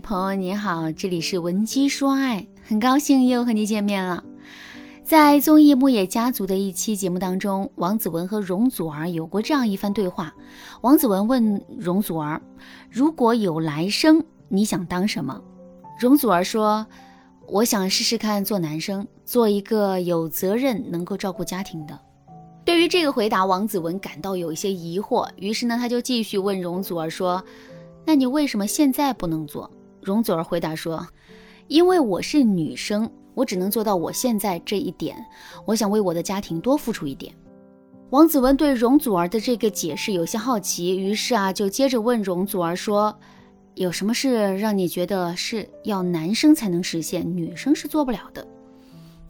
朋友你好，这里是文姬说爱，很高兴又和你见面了。在综艺《牧野家族》的一期节目当中，王子文和容祖儿有过这样一番对话。王子文问容祖儿：“如果有来生，你想当什么？”容祖儿说：“我想试试看做男生，做一个有责任、能够照顾家庭的。”对于这个回答，王子文感到有一些疑惑，于是呢，他就继续问容祖儿说。那你为什么现在不能做？容祖儿回答说：“因为我是女生，我只能做到我现在这一点。我想为我的家庭多付出一点。”王子文对容祖儿的这个解释有些好奇，于是啊，就接着问容祖儿说：“有什么事让你觉得是要男生才能实现，女生是做不了的？”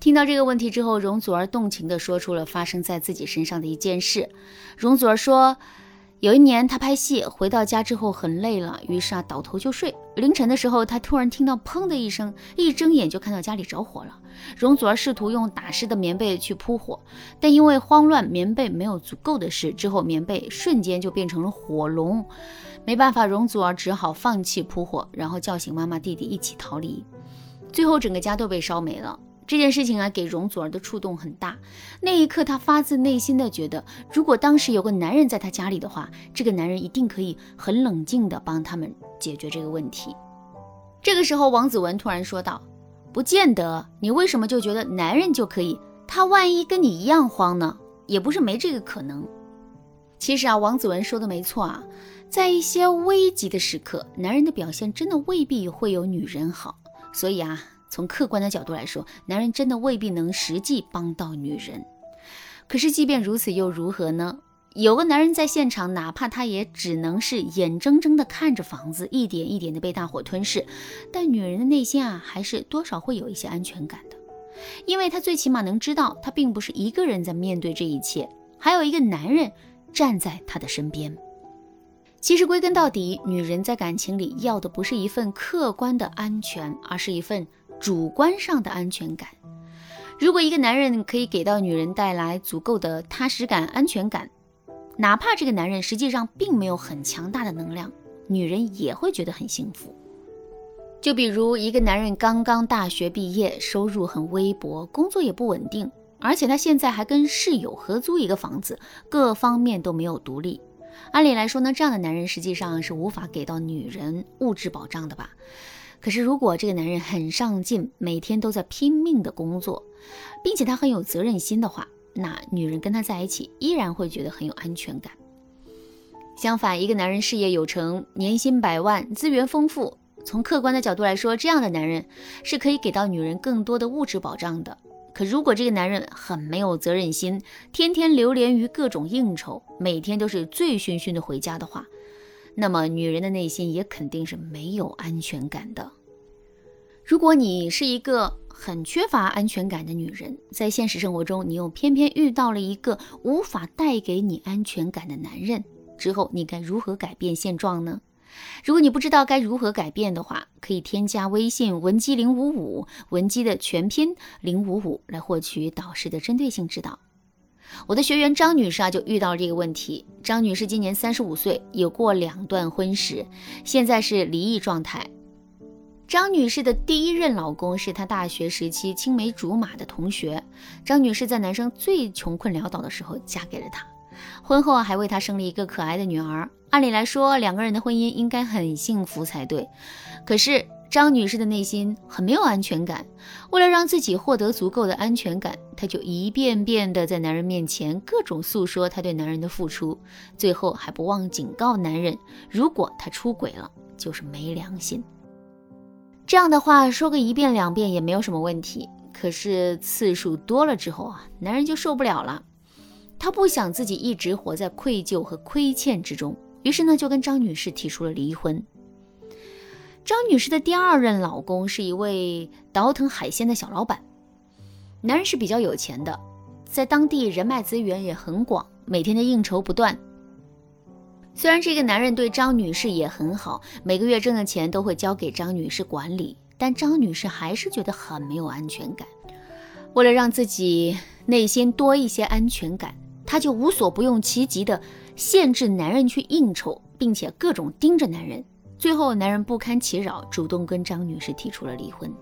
听到这个问题之后，容祖儿动情地说出了发生在自己身上的一件事。容祖儿说。有一年，他拍戏回到家之后很累了，于是啊倒头就睡。凌晨的时候，他突然听到砰的一声，一睁眼就看到家里着火了。容祖儿试图用打湿的棉被去扑火，但因为慌乱，棉被没有足够的湿，之后棉被瞬间就变成了火龙。没办法，容祖儿只好放弃扑火，然后叫醒妈妈、弟弟一起逃离。最后，整个家都被烧没了。这件事情啊，给容祖儿的触动很大。那一刻，她发自内心的觉得，如果当时有个男人在她家里的话，这个男人一定可以很冷静的帮他们解决这个问题。这个时候，王子文突然说道：“不见得，你为什么就觉得男人就可以？他万一跟你一样慌呢？也不是没这个可能。其实啊，王子文说的没错啊，在一些危急的时刻，男人的表现真的未必会有女人好。所以啊。”从客观的角度来说，男人真的未必能实际帮到女人。可是，即便如此，又如何呢？有个男人在现场，哪怕他也只能是眼睁睁地看着房子一点一点地被大火吞噬，但女人的内心啊，还是多少会有一些安全感的，因为她最起码能知道，她并不是一个人在面对这一切，还有一个男人站在她的身边。其实归根到底，女人在感情里要的不是一份客观的安全，而是一份。主观上的安全感，如果一个男人可以给到女人带来足够的踏实感、安全感，哪怕这个男人实际上并没有很强大的能量，女人也会觉得很幸福。就比如一个男人刚刚大学毕业，收入很微薄，工作也不稳定，而且他现在还跟室友合租一个房子，各方面都没有独立。按理来说呢，这样的男人实际上是无法给到女人物质保障的吧？可是，如果这个男人很上进，每天都在拼命的工作，并且他很有责任心的话，那女人跟他在一起依然会觉得很有安全感。相反，一个男人事业有成，年薪百万，资源丰富，从客观的角度来说，这样的男人是可以给到女人更多的物质保障的。可如果这个男人很没有责任心，天天流连于各种应酬，每天都是醉醺醺的回家的话，那么，女人的内心也肯定是没有安全感的。如果你是一个很缺乏安全感的女人，在现实生活中，你又偏偏遇到了一个无法带给你安全感的男人，之后你该如何改变现状呢？如果你不知道该如何改变的话，可以添加微信文姬零五五，文姬的全拼零五五，来获取导师的针对性指导。我的学员张女士啊，就遇到了这个问题。张女士今年三十五岁，有过两段婚史，现在是离异状态。张女士的第一任老公是她大学时期青梅竹马的同学。张女士在男生最穷困潦倒的时候嫁给了他，婚后还为他生了一个可爱的女儿。按理来说，两个人的婚姻应该很幸福才对，可是。张女士的内心很没有安全感，为了让自己获得足够的安全感，她就一遍遍的在男人面前各种诉说她对男人的付出，最后还不忘警告男人，如果他出轨了，就是没良心。这样的话说个一遍两遍也没有什么问题，可是次数多了之后啊，男人就受不了了，他不想自己一直活在愧疚和亏欠之中，于是呢就跟张女士提出了离婚。张女士的第二任老公是一位倒腾海鲜的小老板，男人是比较有钱的，在当地人脉资源也很广，每天的应酬不断。虽然这个男人对张女士也很好，每个月挣的钱都会交给张女士管理，但张女士还是觉得很没有安全感。为了让自己内心多一些安全感，她就无所不用其极的限制男人去应酬，并且各种盯着男人。最后男人不堪其扰，主动跟张女士提出了离婚。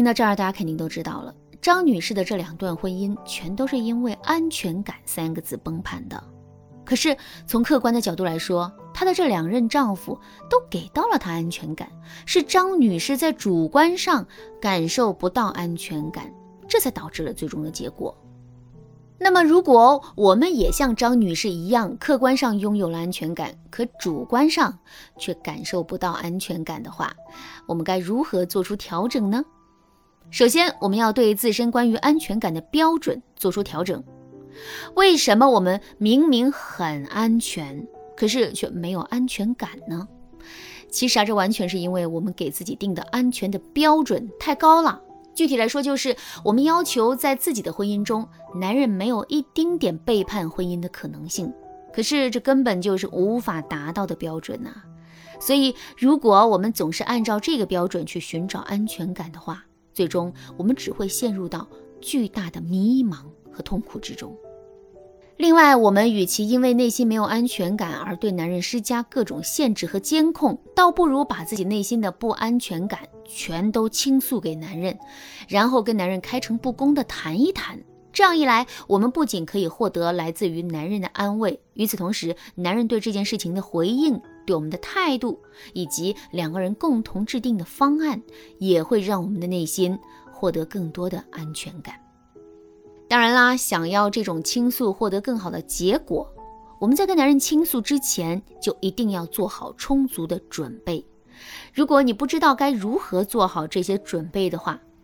听到这儿，大家肯定都知道了，张女士的这两段婚姻全都是因为“安全感”三个字崩盘的。可是从客观的角度来说，她的这两任丈夫都给到了她安全感，是张女士在主观上感受不到安全感，这才导致了最终的结果。那么，如果我们也像张女士一样，客观上拥有了安全感，可主观上却感受不到安全感的话，我们该如何做出调整呢？首先，我们要对自身关于安全感的标准做出调整。为什么我们明明很安全，可是却没有安全感呢？其实啊，这完全是因为我们给自己定的安全的标准太高了。具体来说，就是我们要求在自己的婚姻中，男人没有一丁点背叛婚姻的可能性。可是这根本就是无法达到的标准呐。所以，如果我们总是按照这个标准去寻找安全感的话，最终我们只会陷入到巨大的迷茫和痛苦之中。另外，我们与其因为内心没有安全感而对男人施加各种限制和监控，倒不如把自己内心的不安全感全都倾诉给男人，然后跟男人开诚布公的谈一谈。这样一来，我们不仅可以获得来自于男人的安慰，与此同时，男人对这件事情的回应、对我们的态度，以及两个人共同制定的方案，也会让我们的内心获得更多的安全感。当然啦，想要这种倾诉获得更好的结果，我们在跟男人倾诉之前，就一定要做好充足的准备。如果你不知道该如何做好这些准备的话，